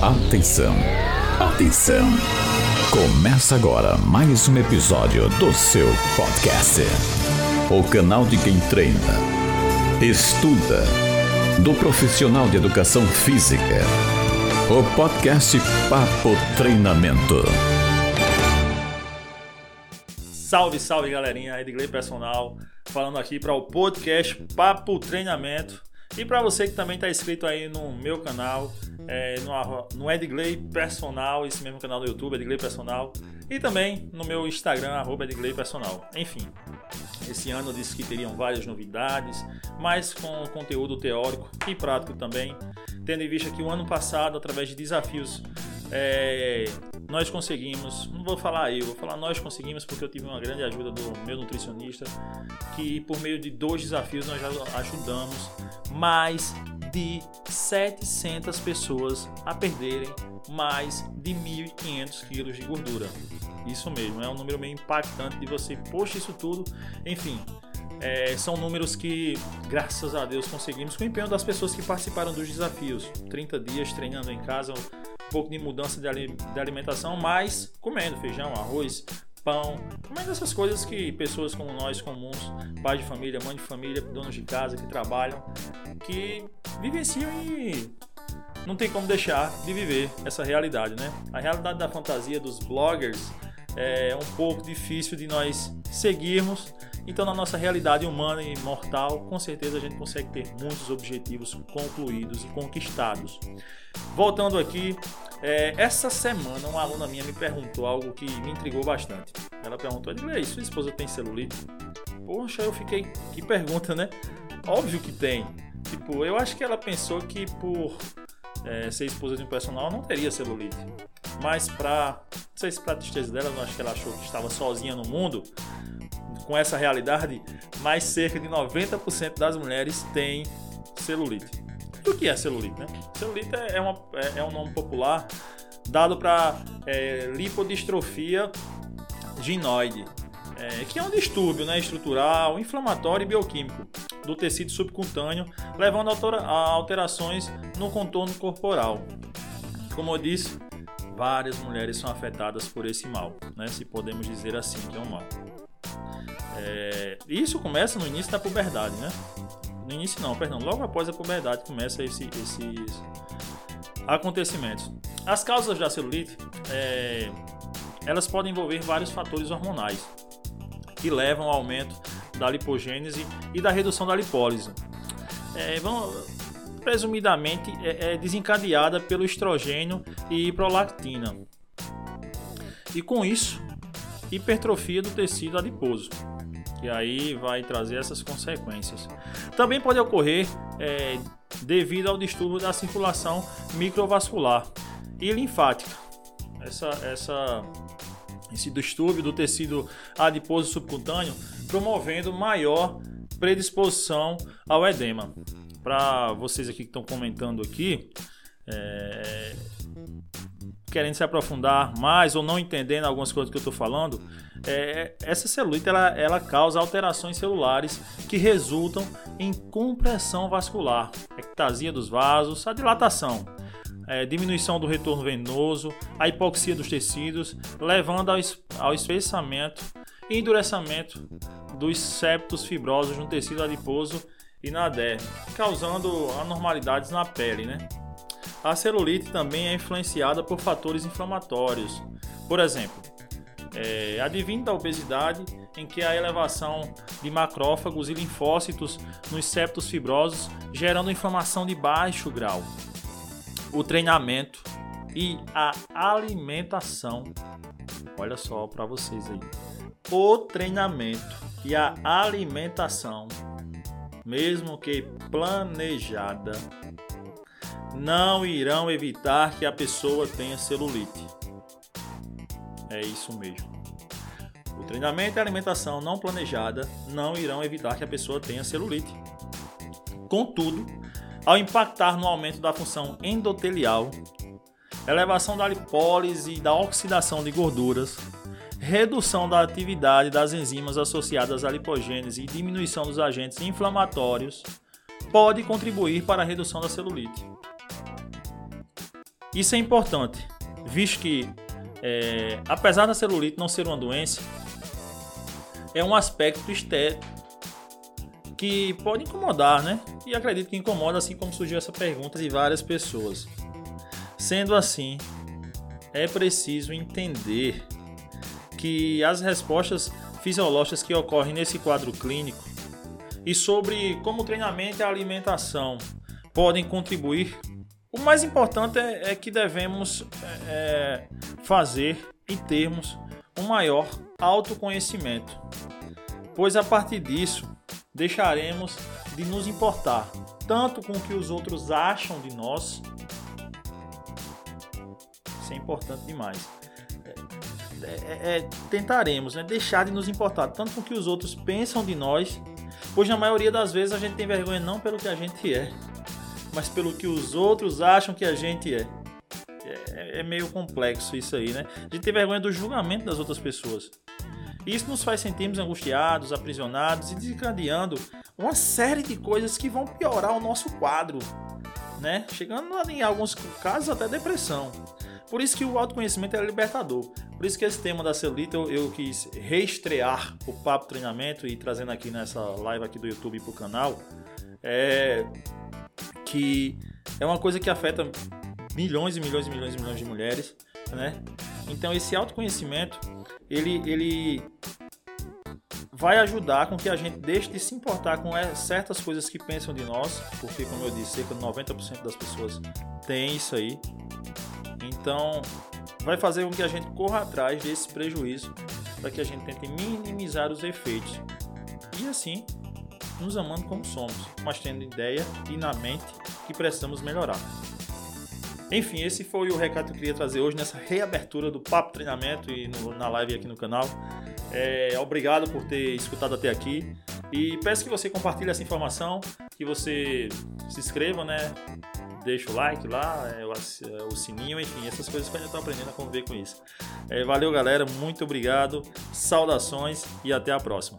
Atenção, atenção. Começa agora mais um episódio do seu podcast. O canal de quem treina, estuda, do profissional de educação física. O podcast Papo Treinamento. Salve, salve galerinha, Edgley Personal, falando aqui para o podcast Papo Treinamento. E para você que também está inscrito aí no meu canal, é, no, no Edgley Personal, esse mesmo canal do YouTube, Edgley Personal, e também no meu Instagram, arroba Edgley Personal. Enfim, esse ano eu disse que teriam várias novidades, mas com conteúdo teórico e prático também, tendo em vista que o ano passado, através de desafios é, nós conseguimos, não vou falar eu, vou falar nós conseguimos porque eu tive uma grande ajuda do meu nutricionista, que por meio de dois desafios nós já ajudamos mais de 700 pessoas a perderem mais de 1.500 quilos de gordura. Isso mesmo, é um número meio impactante de você, poxa, isso tudo, enfim. É, são números que, graças a Deus, conseguimos com o empenho das pessoas que participaram dos desafios. 30 dias treinando em casa, um pouco de mudança de alimentação, mas comendo feijão, arroz, pão, comendo essas coisas que pessoas como nós, comuns, pais de família, mãe de família, donos de casa que trabalham, que vivenciam e não tem como deixar de viver essa realidade, né? A realidade da fantasia dos bloggers é um pouco difícil de nós seguirmos. Então, na nossa realidade humana e mortal, com certeza a gente consegue ter muitos objetivos concluídos e conquistados. Voltando aqui, é, essa semana uma aluna minha me perguntou algo que me intrigou bastante. Ela perguntou: Ei, sua esposa tem celulite? Poxa, eu fiquei. Que pergunta, né? Óbvio que tem. Tipo, eu acho que ela pensou que por é, ser esposa de um personal não teria celulite. Mas pra. Não sei se pra tristeza dela, eu acho que ela achou que estava sozinha no mundo com essa realidade, mas cerca de 90% das mulheres têm celulite. O que é celulite, né? Celulite é, uma, é, é um nome popular dado para é, lipodistrofia ginoide, é, que é um distúrbio né, estrutural, inflamatório e bioquímico do tecido subcutâneo, levando a alterações no contorno corporal. Como eu disse, várias mulheres são afetadas por esse mal, né, se podemos dizer assim que é um mal. É, isso começa no início da puberdade, né? No início não, perdão, logo após a puberdade começa esse, esses acontecimentos. As causas da celulite, é, elas podem envolver vários fatores hormonais que levam ao aumento da lipogênese e da redução da lipólise. É, vão, presumidamente é, é desencadeada pelo estrogênio e prolactina. E com isso, hipertrofia do tecido adiposo que aí vai trazer essas consequências. Também pode ocorrer é, devido ao distúrbio da circulação microvascular e linfática. Essa, essa, esse distúrbio do tecido adiposo subcutâneo promovendo maior predisposição ao edema. Para vocês aqui que estão comentando aqui, é, querendo se aprofundar mais ou não entendendo algumas coisas que eu estou falando, é, essa celulite ela, ela causa alterações celulares que resultam em compressão vascular, ectasia dos vasos, a dilatação, é, diminuição do retorno venoso, a hipoxia dos tecidos, levando ao, ao espessamento e endurecimento dos septos fibrosos no tecido adiposo e na derme, causando anormalidades na pele, né? A celulite também é influenciada por fatores inflamatórios. Por exemplo, é, advindo da obesidade, em que a elevação de macrófagos e linfócitos nos septos fibrosos, gerando inflamação de baixo grau. O treinamento e a alimentação. Olha só para vocês aí. O treinamento e a alimentação, mesmo que planejada, não irão evitar que a pessoa tenha celulite. É isso mesmo. O treinamento e a alimentação não planejada não irão evitar que a pessoa tenha celulite. Contudo, ao impactar no aumento da função endotelial, elevação da lipólise e da oxidação de gorduras, redução da atividade das enzimas associadas à lipogênese e diminuição dos agentes inflamatórios, pode contribuir para a redução da celulite. Isso é importante, visto que, é, apesar da celulite não ser uma doença, é um aspecto estético que pode incomodar, né? E acredito que incomoda, assim como surgiu essa pergunta de várias pessoas. Sendo assim, é preciso entender que as respostas fisiológicas que ocorrem nesse quadro clínico e sobre como o treinamento e a alimentação podem contribuir, o mais importante é, é que devemos é, fazer e termos um maior autoconhecimento, pois a partir disso deixaremos de nos importar tanto com o que os outros acham de nós. Isso é importante demais. É, é, é, tentaremos né, deixar de nos importar tanto com o que os outros pensam de nós, pois na maioria das vezes a gente tem vergonha não pelo que a gente é, mas pelo que os outros acham que a gente é. É, é meio complexo isso aí, né? A gente tem vergonha do julgamento das outras pessoas. Isso nos faz sentirmos angustiados, aprisionados e desencadeando uma série de coisas que vão piorar o nosso quadro, né? Chegando em alguns casos até depressão. Por isso que o autoconhecimento é libertador. Por isso que esse tema da celulite eu, eu quis reestrear o papo treinamento e trazendo aqui nessa live aqui do YouTube para o canal. É que é uma coisa que afeta milhões e milhões e milhões e milhões de mulheres, né? Então esse autoconhecimento ele, ele vai ajudar com que a gente deixe de se importar com é, certas coisas que pensam de nós, porque, como eu disse, cerca de 90% das pessoas tem isso aí. Então, vai fazer com que a gente corra atrás desse prejuízo para que a gente tente minimizar os efeitos. E assim, nos amando como somos, mas tendo ideia e na mente que precisamos melhorar. Enfim, esse foi o recado que eu queria trazer hoje nessa reabertura do Papo Treinamento e no, na live aqui no canal. É, obrigado por ter escutado até aqui e peço que você compartilhe essa informação, que você se inscreva, né? Deixa o like lá, é, o, é, o, sininho, enfim, essas coisas que eu estou aprendendo a conviver com isso. É, valeu, galera, muito obrigado, saudações e até a próxima.